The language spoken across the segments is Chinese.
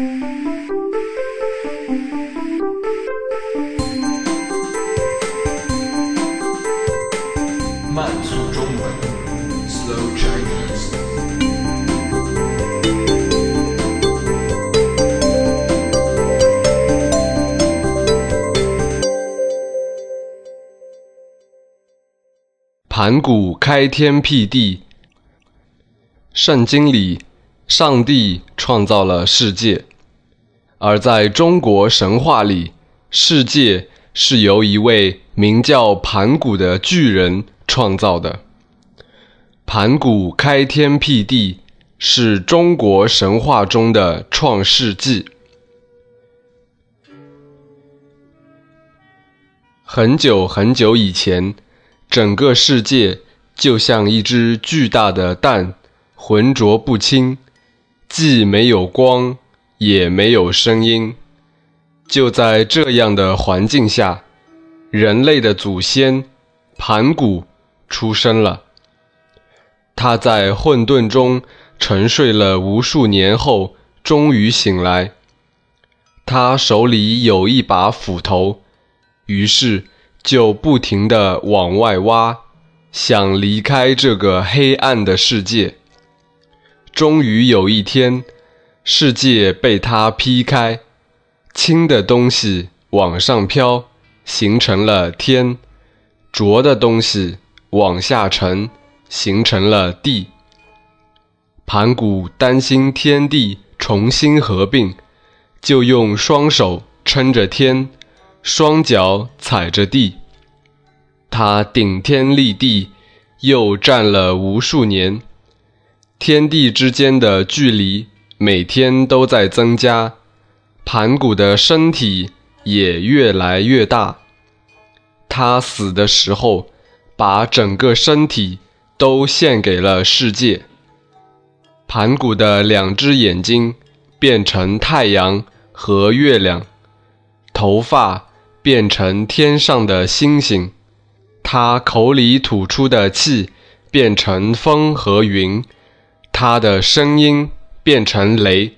慢速中文，Slow Chinese。盘古开天辟地。圣经里，上帝创造了世界，而在中国神话里，世界是由一位名叫盘古的巨人创造的。盘古开天辟地是中国神话中的创世纪。很久很久以前，整个世界就像一只巨大的蛋，浑浊不清，既没有光，也没有声音。就在这样的环境下，人类的祖先盘古出生了。他在混沌中沉睡了无数年后，终于醒来。他手里有一把斧头。于是就不停地往外挖，想离开这个黑暗的世界。终于有一天，世界被他劈开，轻的东西往上飘，形成了天；浊的东西往下沉，形成了地。盘古担心天地重新合并，就用双手撑着天。双脚踩着地，他顶天立地，又站了无数年。天地之间的距离每天都在增加，盘古的身体也越来越大。他死的时候，把整个身体都献给了世界。盘古的两只眼睛变成太阳和月亮，头发。变成天上的星星，他口里吐出的气变成风和云，他的声音变成雷，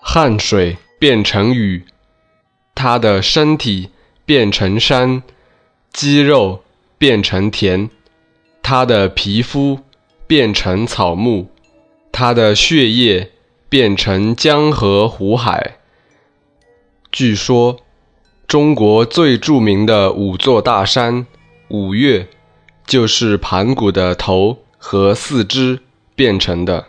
汗水变成雨，他的身体变成山，肌肉变成田，他的皮肤变成草木，他的血液变成江河湖海。据说。中国最著名的五座大山五岳，就是盘古的头和四肢变成的。